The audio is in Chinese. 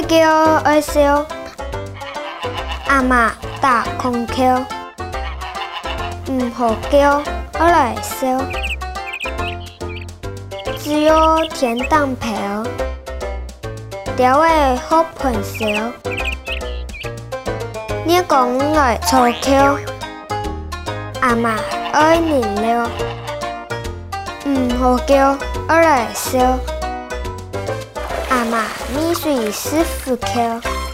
爱叫爱笑，阿妈打空口，唔好叫我来笑，只有天当票，调的好喷笑，你讲来粗口，阿妈爱饮料，唔好叫我来笑。妈，你是师傅口。